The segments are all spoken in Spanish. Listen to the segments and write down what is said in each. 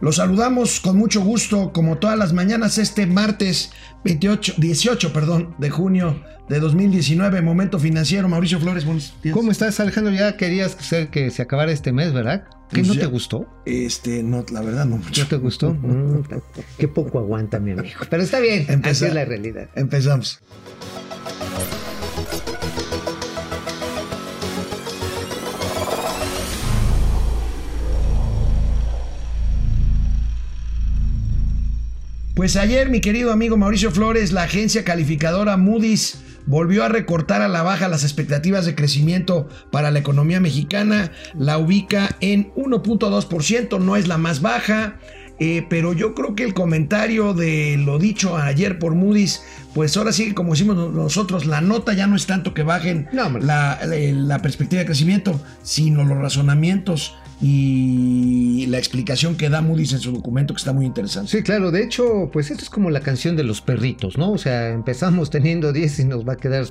Los saludamos con mucho gusto, como todas las mañanas, este martes 28, 18 perdón, de junio de 2019, Momento Financiero. Mauricio Flores, buenos días. ¿Cómo estás, Alejandro? Ya querías que se acabara este mes, ¿verdad? ¿Qué Pues no ya- te gustó? Este, no, la verdad no mucho. ¿No te gustó? Mm, qué poco aguanta, mi amigo. Pero está bien, así es la realidad. Empezamos. Pues ayer, mi querido amigo Mauricio Flores, la agencia calificadora Moody's volvió a recortar a la baja las expectativas de crecimiento para la economía mexicana. La ubica en 1.2%, no es la más baja. eh, pero yo creo que el comentario de lo dicho ayer por Moody's, pues ahora sí, como decimos nosotros, la nota ya no es tanto que bajen No, hombre. la, la- la perspectiva de crecimiento, sino los razonamientos y la explicación que da Moody's en su documento, que está muy interesante. Sí, claro, de hecho, pues esto es como la canción de los perritos, ¿no? O sea, empezamos teniendo 10 y nos va a quedar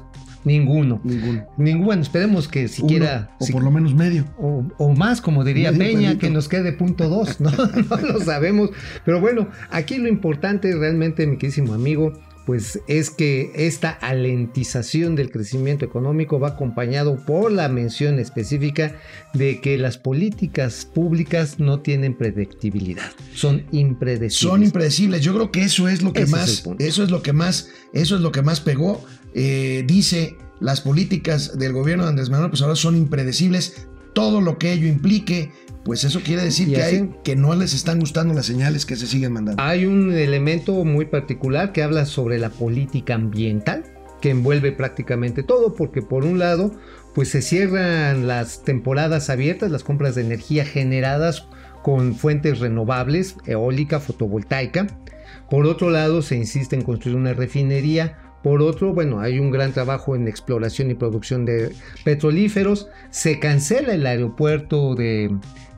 ninguno. Ninguno. Ninguno, esperemos que siquiera... Uno, o si- por lo menos medio. o, o más, como diría Medio Peña, perrito. que nos quede punto dos, ¿no? no lo sabemos. Pero bueno, aquí lo importante realmente, mi querísimo amigo, pues es que esta alentización del crecimiento económico va acompañado por la mención específica de que las políticas públicas no tienen predictibilidad, son impredecibles. Son impredecibles. Yo creo que eso es lo que Ese más, eso es lo que más, eso es lo que más pegó. Eh, dice las políticas del gobierno de Andrés Manuel, pues ahora son impredecibles. Todo lo que ello implique, pues eso quiere decir que hay que no les están gustando las señales que se siguen mandando. Hay un elemento muy particular que habla sobre la política ambiental, que envuelve prácticamente todo, porque por un lado, pues se cierran las temporadas abiertas, las compras de energía generadas con fuentes renovables, eólica, fotovoltaica. Por otro lado, se insiste en construir una refinería. Por otro, bueno, hay un gran trabajo en exploración y producción de petrolíferos. Se cancela el aeropuerto de,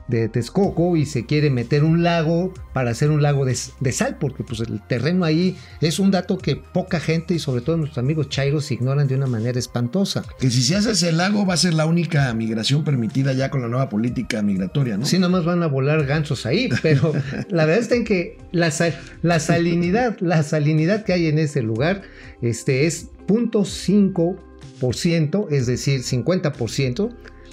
de Texcoco y se quiere meter un lago para hacer un lago de, de sal, porque pues el terreno ahí es un dato que poca gente y sobre todo nuestros amigos chairos ignoran de una manera espantosa. Que si se hace ese lago va a ser la única migración permitida ya con la nueva política migratoria, ¿no? Sí, nomás van a volar gansos ahí, pero la verdad está en que la, sal- la salinidad, la salinidad que hay en ese lugar este, es 0.5%, es decir, 50%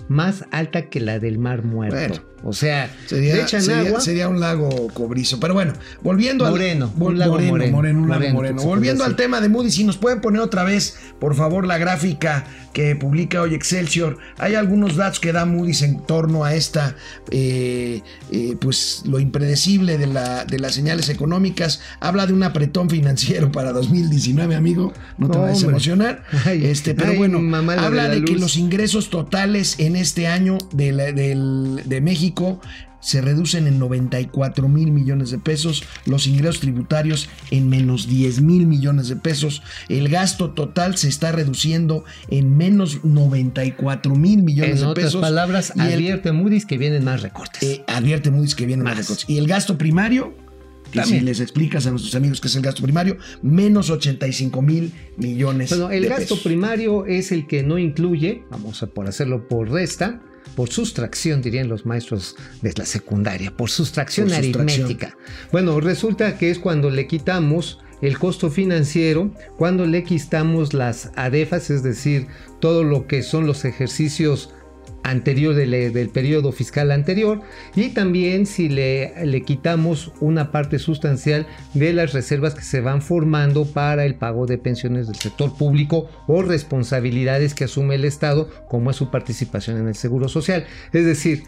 más alta que la del Mar Muerto. Bueno. o sea, le Sería, echan sería- agua. sería un lago cobrizo. Pero bueno, volviendo al. Moreno, un lago moreno, moreno. moreno, un lago Moreno, Volviendo al tema de Moody, si nos pueden poner otra vez, por favor, la gráfica que publica hoy Excelsior. Hay algunos datos que da Moody's en torno a esta, eh, eh, pues lo impredecible de, la, de las señales económicas. Habla de un apretón financiero para 2019, amigo. No te No, vayas a emocionar. Ay, este, pero ay, bueno, mamá, habla de de que los ingresos totales en este año de, la- del- de México se reducen en 94 mil millones de pesos, los ingresos tributarios en menos 10 mil millones de pesos, el gasto total se está reduciendo en menos 94 mil millones En de otras pesos. palabras, y el- advierte Moody's que vienen más recortes. eh, advierte Moody's que vienen más Más. recortes. Y el gasto primario, que si les explicas a nuestros amigos qué es el gasto primario, menos 85 mil millones Bueno, el de gasto pesos. primario es el que no incluye, vamos a por hacerlo por resta, por sustracción, dirían los maestros de la secundaria, por sustracción Por sustracción. aritmética. Bueno, resulta que es cuando le quitamos el costo financiero, cuando le quitamos las ADEFAS, es decir, todo lo que son los ejercicios anterior del, del periodo fiscal anterior y también si le, le quitamos una parte sustancial de las reservas que se van formando para el pago de pensiones del sector público o responsabilidades que asume el Estado como es su participación en el Seguro Social. Es decir,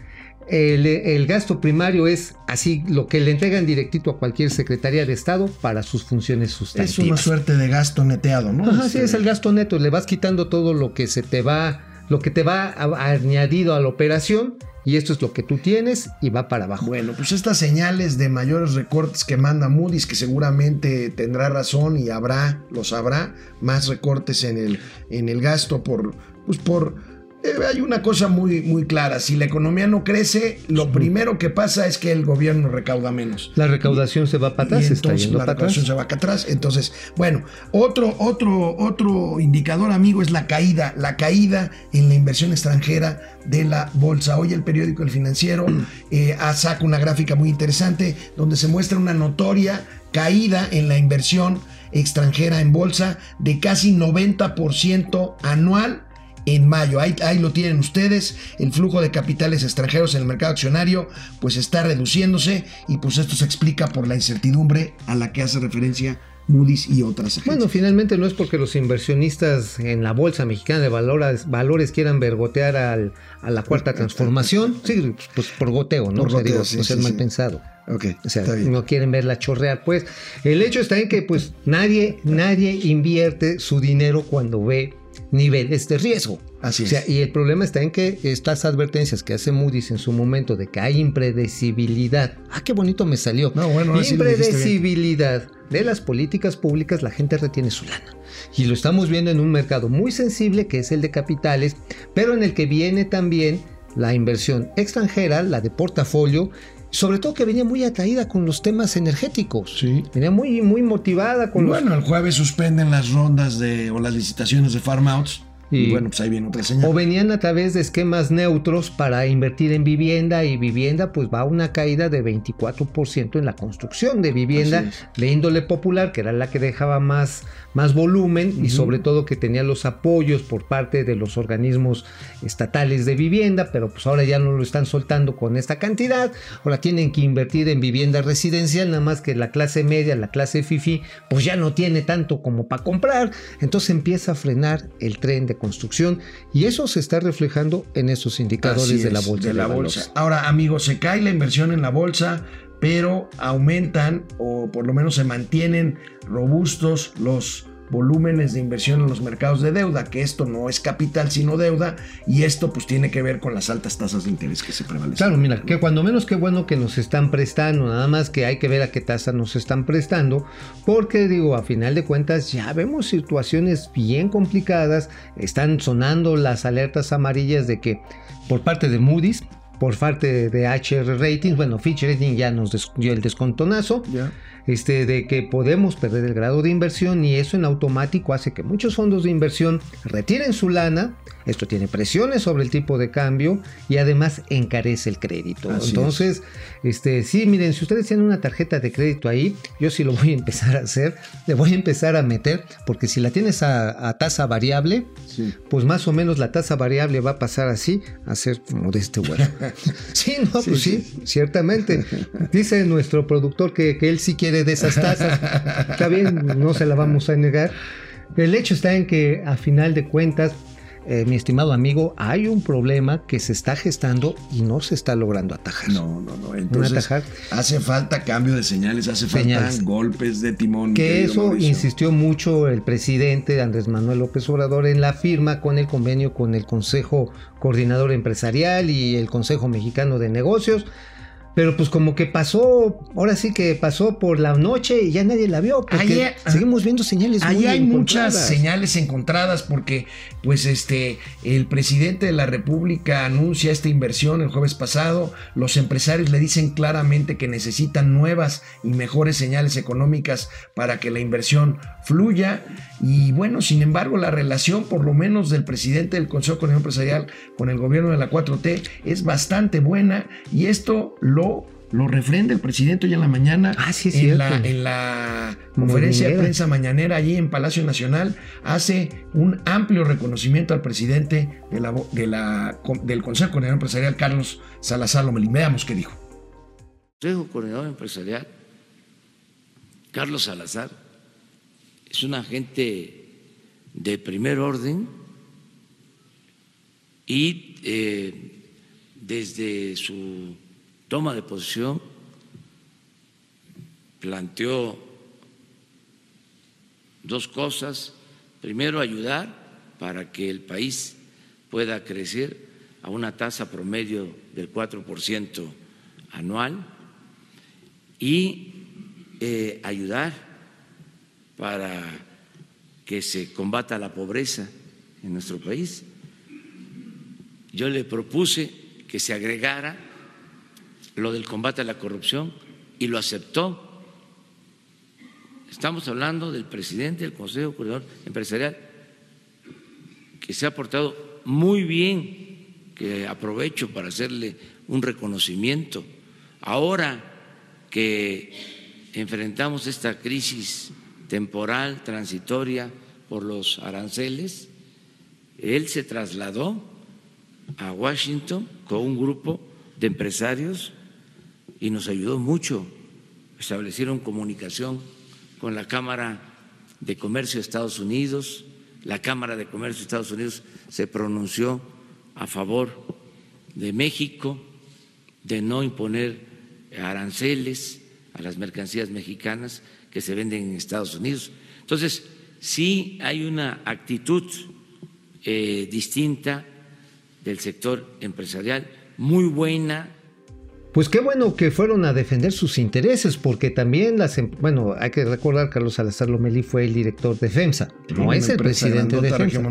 el, el gasto primario es así lo que le entregan directito a cualquier Secretaría de Estado para sus funciones Es sustantivas. una suerte de gasto neteado, ¿no? Ajá, sí, Este, es el gasto neto. Le vas quitando todo lo que se te va, lo que te va añadido a la operación y esto es lo que tú tienes y va para abajo. Bueno, pues estas señales de mayores recortes que manda Moody's, que seguramente tendrá razón y habrá, los habrá, más recortes en el, en el gasto por, pues por Eh, hay una cosa muy, muy clara, si la economía no crece, lo primero que pasa es que el gobierno recauda menos. La recaudación se va para atrás, entonces la recaudación se va para atrás. Entonces, bueno, otro, otro, otro indicador, amigo, es la caída, la caída en la inversión extranjera de la bolsa. Hoy el periódico El Financiero eh, saca una gráfica muy interesante donde se muestra una notoria caída en la inversión extranjera en bolsa de casi 90% anual en mayo. Ahí, ahí, lo tienen ustedes. El flujo de capitales extranjeros en el mercado accionario pues está reduciéndose y pues esto se explica por la incertidumbre a la que hace referencia Moody's y otras agencias. Bueno, finalmente no es porque los inversionistas en la Bolsa Mexicana de Valores, valores quieran vergotear al, a la cuarta transformación. Sí, pues por goteo, ¿no? Por goteo, sí, no mal pensado. Ok, o sea, no quieren verla chorrear. Pues el hecho está en que pues nadie, nadie invierte su dinero cuando ve niveles de riesgo. Así o sea, Y el problema está en que estas advertencias que hace Moody's en su momento de que hay impredecibilidad. Ah, qué bonito me salió. No, bueno, impredecibilidad de las políticas públicas, la gente retiene su lana. Y lo estamos viendo en un mercado muy sensible que es el de capitales, pero en el que viene también la inversión extranjera, la de portafolio, sobre todo que venía muy atraída con los temas energéticos. Sí. Venía muy, muy motivada con Bueno, el jueves suspenden las rondas de, o las licitaciones de farm outs. Y, bueno, pues ahí viene otra señal. O venían a través de esquemas neutros para invertir en vivienda y vivienda pues va a una caída de 24% en la construcción de vivienda de índole popular, que era la que dejaba más, más volumen y sobre todo que tenía los apoyos por parte de los organismos estatales de vivienda, pero pues ahora ya no lo están soltando con esta cantidad, ahora tienen que invertir en vivienda residencial, nada más que la clase media, la clase FIFI, pues ya no tiene tanto como para comprar, entonces empieza a frenar el tren de construcción y eso se está reflejando en esos indicadores de la bolsa. De la bolsa. Ahora, amigos, se cae la inversión en la bolsa, pero aumentan o por lo menos se mantienen robustos los volúmenes de inversión en los mercados de deuda, que esto no es capital sino deuda, y esto pues tiene que ver con las altas tasas de interés que se prevalecen. Claro, mira, que cuando menos qué bueno que nos están prestando, nada más que hay que ver a qué tasa nos están prestando, porque digo, a final de cuentas ya vemos situaciones bien complicadas, están sonando las alertas amarillas de que por parte de Moody's, por parte de HR Ratings, bueno, Fitch Rating ya nos dio el descontonazo este, de que podemos perder el grado de inversión y eso en automático hace que muchos fondos de inversión retiren su lana. Esto tiene presiones sobre el tipo de cambio y además encarece el crédito. Entonces, este, sí, miren, si ustedes tienen una tarjeta de crédito ahí, yo sí lo voy a empezar a hacer, le voy a empezar a meter, porque si la tienes a, tasa variable, pues más o menos la tasa variable va a pasar así a ser como de este vuelo. sí, no, pues sí, ciertamente. Dice nuestro productor que, que él sí quiere de esas tasas. Está bien, no se la vamos a negar. El hecho está en que a final de cuentas, eh, mi estimado amigo, hay un problema que se está gestando y no se está logrando atajar. No, no, no. Entonces, hace falta cambio de señales, hace falta golpes de timón. Que eso insistió mucho el presidente Andrés Manuel López Obrador en la firma con el convenio con el Consejo Coordinador Empresarial y el Consejo Mexicano de Negocios pero pues como que pasó, ahora sí que pasó por la noche y ya nadie la vio. Porque seguimos viendo señales. Ahí hay muchas señales encontradas porque pues este el presidente de la República anuncia esta inversión el jueves pasado. Los empresarios le dicen claramente que necesitan nuevas y mejores señales económicas para que la inversión fluya. Y bueno, sin embargo, la relación por lo menos del presidente del Consejo Económico Empresarial con el gobierno de la 4T es bastante buena y esto lo lo, refrenda el presidente hoy en la mañana ah, en, la, en, la, conferencia de prensa mañanera allí en Palacio Nacional, hace un amplio reconocimiento al presidente de la, de la, del Consejo Coordinador Empresarial, Carlos Salazar Lomelí. Veamos qué dijo. Consejo Coordinador Empresarial, Carlos Salazar, es un agente de primer orden y eh, desde su toma de posición planteó dos cosas. Primero, ayudar para que el país pueda crecer a una tasa promedio del 4% anual y eh, ayudar para que se combata la pobreza en nuestro país. yo le propuse que se agregara lo del combate a la corrupción y lo aceptó. Estamos hablando del presidente del Consejo Coordinador Empresarial, que se ha portado muy bien, que aprovecho para hacerle un reconocimiento. Ahora que enfrentamos esta crisis temporal, transitoria por los aranceles, él se trasladó a Washington con un grupo de empresarios y nos ayudó mucho. Establecieron comunicación con la Cámara de Comercio de Estados Unidos. La Cámara de Comercio de Estados Unidos se pronunció a favor de México, de no imponer aranceles a las mercancías mexicanas que se venden en Estados Unidos. Entonces, sí hay una actitud eh, distinta del sector empresarial, muy buena, pues qué bueno que fueron a defender sus intereses, porque también las, em, bueno, hay que recordar, Carlos Salazar Lomelí fue el director de FEMSA, no es el presidente de FEMSA.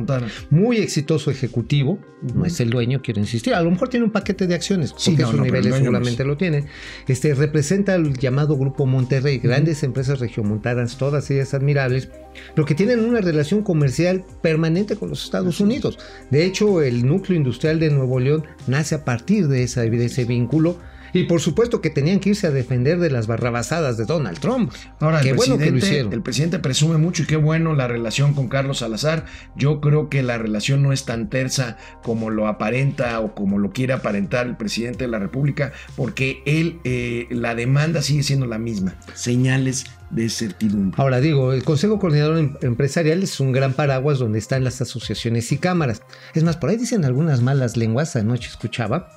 Muy exitoso ejecutivo, no es el dueño, quiero insistir, a lo mejor tiene un paquete de acciones, porque sus niveles seguramente lo tiene. Este, representa el llamado Grupo Monterrey, grandes empresas regiomontanas, todas ellas admirables, pero que tienen una relación comercial permanente con los Estados Unidos. De hecho, el núcleo industrial de Nuevo León nace a partir de, esa, de ese vínculo y por supuesto que tenían que irse a defender de las barrabasadas de Donald Trump. Ahora, qué bueno que lo hicieron. El presidente presume mucho y qué bueno la relación con Carlos Salazar. Yo creo que la relación no es tan tersa como lo aparenta o como lo quiere aparentar el presidente de la República, porque él, eh, la demanda sigue siendo la misma. Señales de certidumbre. Ahora digo, el Consejo Coordinador em-, Empresarial es un gran paraguas donde están las asociaciones y cámaras. Es más, por ahí dicen algunas malas lenguas, anoche escuchaba,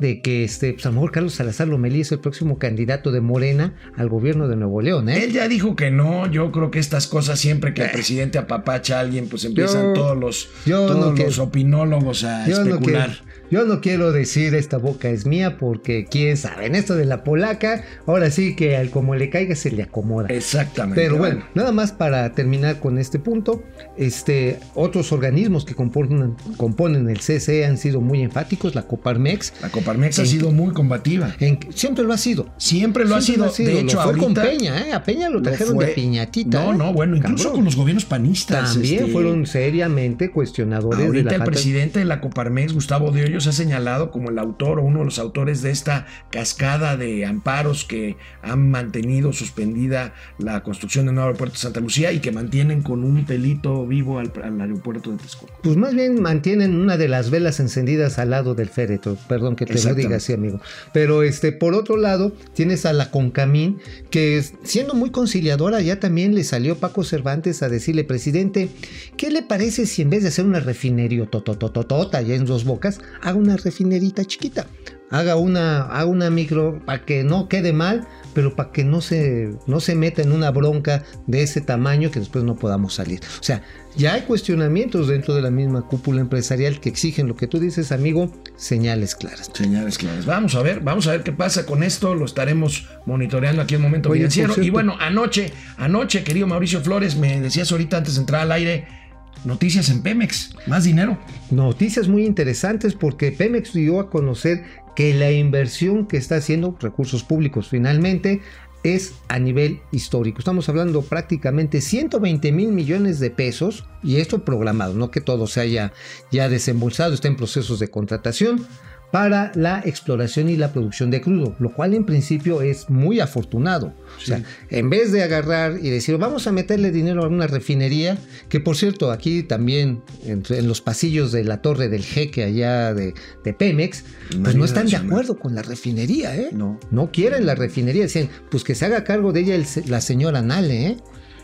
de que este, pues a lo mejor Carlos Salazar Lomelí es el próximo candidato de Morena al gobierno de Nuevo León. ¿eh? Él ya dijo que no. Yo creo que estas cosas, siempre que el eh. presidente apapacha a alguien, pues empiezan todos los, todos los opinólogos a especular. Yo no quiero decir esta boca es mía porque quién sabe, en esto de la polaca, ahora sí que al como le caiga se le acomoda. Exactamente. Pero bueno, nada más para terminar con este punto, este, otros organismos que componen, componen el CCE han sido muy enfáticos, la Coparmex. La Coparmex ha sido muy combativa. siempre lo ha sido. Siempre lo, ha, sido. De hecho, fue con Peña, ¿eh? A Peña lo trajeron de piñatita. No, ¿eh? no, bueno, incluso con los gobiernos panistas. También este, fueron seriamente cuestionadores ahorita de la el presidente de la Coparmex, Gustavo de Hoyos, ha señalado como el autor o uno de los autores de esta cascada de amparos que han mantenido suspendida la construcción del nuevo aeropuerto de Santa Lucía y que mantienen con un pelito vivo al, aeropuerto de Texcoco. Pues más bien mantienen una de las velas encendidas al lado del féretro, perdón que te lo diga así amigo. Pero este, por otro lado tienes a la Concamín que siendo muy conciliadora ya también le salió Paco Cervantes a decirle, presidente, ¿qué le parece si en vez de hacer una refinería totototota ya en dos bocas, haga una refinerita chiquita. Haga una, haga una micro para que no quede mal, pero para que no se, no se meta en una bronca de ese tamaño que después no podamos salir. O sea, ya hay cuestionamientos dentro de la misma cúpula empresarial que exigen lo que tú dices, amigo, señales claras. Señales claras. Vamos a ver, vamos a ver qué pasa con esto. Lo estaremos monitoreando aquí en Momento Financiero. Y bueno, anoche, anoche, querido Mauricio Flores, me decías ahorita antes de entrar al aire Noticias en Pemex, más dinero. Noticias muy interesantes porque Pemex dio a conocer que la inversión que está haciendo recursos públicos finalmente es a nivel histórico. Estamos hablando prácticamente 120 mil millones de pesos y esto programado, no que todo se haya ya desembolsado, está en procesos de contratación para la exploración y la producción de crudo, lo cual en principio es muy afortunado. O sea, en vez de agarrar y decir, vamos a meterle dinero a una refinería, que por cierto, aquí también, en, los pasillos de la torre del jeque allá de, Pemex, pues no están de acuerdo con la refinería, ¿eh? No. No quieren la refinería, dicen, pues que se haga cargo de ella la señora Nale, ¿eh?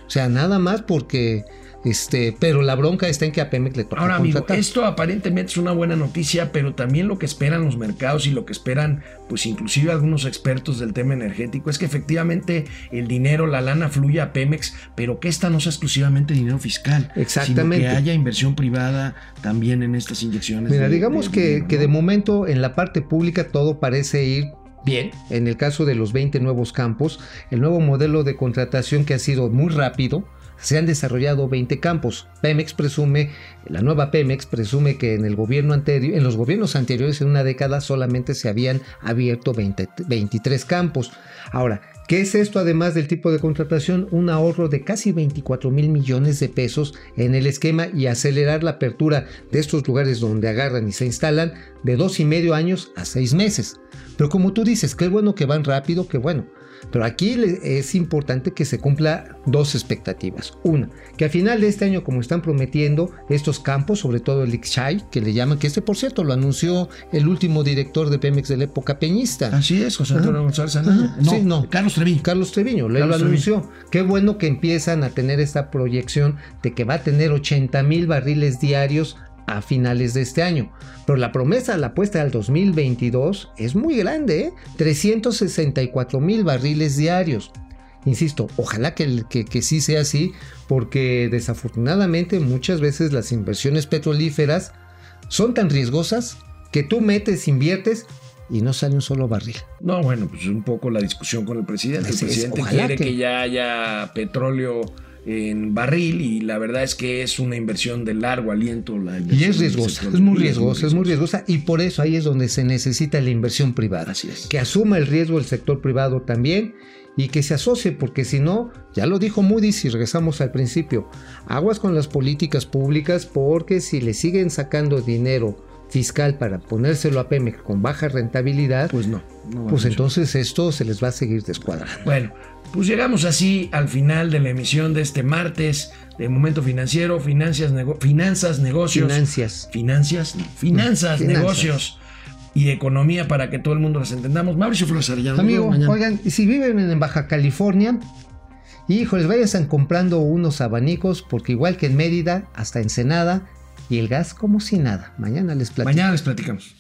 O sea, nada más porque este, pero la bronca está en que a Pemex le toca Ahora, amigo, esto aparentemente es una buena noticia, pero también lo que esperan los mercados y lo que esperan, pues inclusive algunos expertos del tema energético, es que efectivamente el dinero, la lana fluya a Pemex, pero que esta no sea exclusivamente dinero fiscal. Exactamente. Sino que haya inversión privada también en estas inyecciones. Mira, digamos que, que de momento en la parte pública todo parece ir bien. En el caso de los 20 nuevos campos, el nuevo modelo de contratación que ha sido muy rápido, se han desarrollado 20 campos. Pemex presume, la nueva Pemex presume que en el gobierno anterior, en los gobiernos anteriores en una década solamente se habían abierto 23 campos. Ahora, ¿Qué es esto además del tipo de contratación? Un ahorro de casi 24 mil millones de pesos en el esquema y acelerar la apertura de estos lugares donde agarran y se instalan de dos y medio años a seis meses. Pero como tú dices, qué bueno que van rápido, qué bueno. Pero aquí es importante que se cumpla dos expectativas. Una, que a final de este año, como están prometiendo, estos campos, sobre todo el Ixchay, que le llaman, que este por cierto lo anunció el último director de Pemex de la época peñista. Así es, José Antonio González No, sí, no. Carlos Treviño. Carlos Treviño, lo anunció. Qué bueno que empiezan a tener esta proyección de que va a tener 80 mil barriles diarios a finales de este año. Pero la promesa, la apuesta al 2022 es muy grande, ¿eh? 364 mil barriles diarios. Insisto, ojalá que, que, sí sea así, porque desafortunadamente muchas veces las inversiones petrolíferas son tan riesgosas que tú metes, inviertes y no sale un solo barril. No, bueno, pues un poco la discusión con el presidente. el presidente quiere que ya haya petróleo en barril y la verdad es que es una inversión de largo aliento. La y es riesgosa, es muy riesgosa, es muy riesgosa y por eso ahí es donde se necesita la inversión privada. Así es. Que asuma el riesgo el sector privado también y que se asocie, porque si no, ya lo dijo Moody's y regresamos al principio, aguas con las políticas públicas porque si le siguen sacando dinero fiscal para ponérselo a Pemex con baja rentabilidad, pues no. pues entonces esto se les va a seguir descuadrando. Bueno, pues llegamos así al final de la emisión de este martes de Momento Financiero, Finanzas, finanzas Negocios. Financias. Finanzas, finanzas, Negocios y Economía para que todo el mundo las entendamos. Mauricio Flores Arellano. Amigo, oigan, si viven en Baja California, híjoles, vayan comprando unos abanicos porque igual que en Mérida, hasta Ensenada, y el gas como si nada. Mañana les platicamos.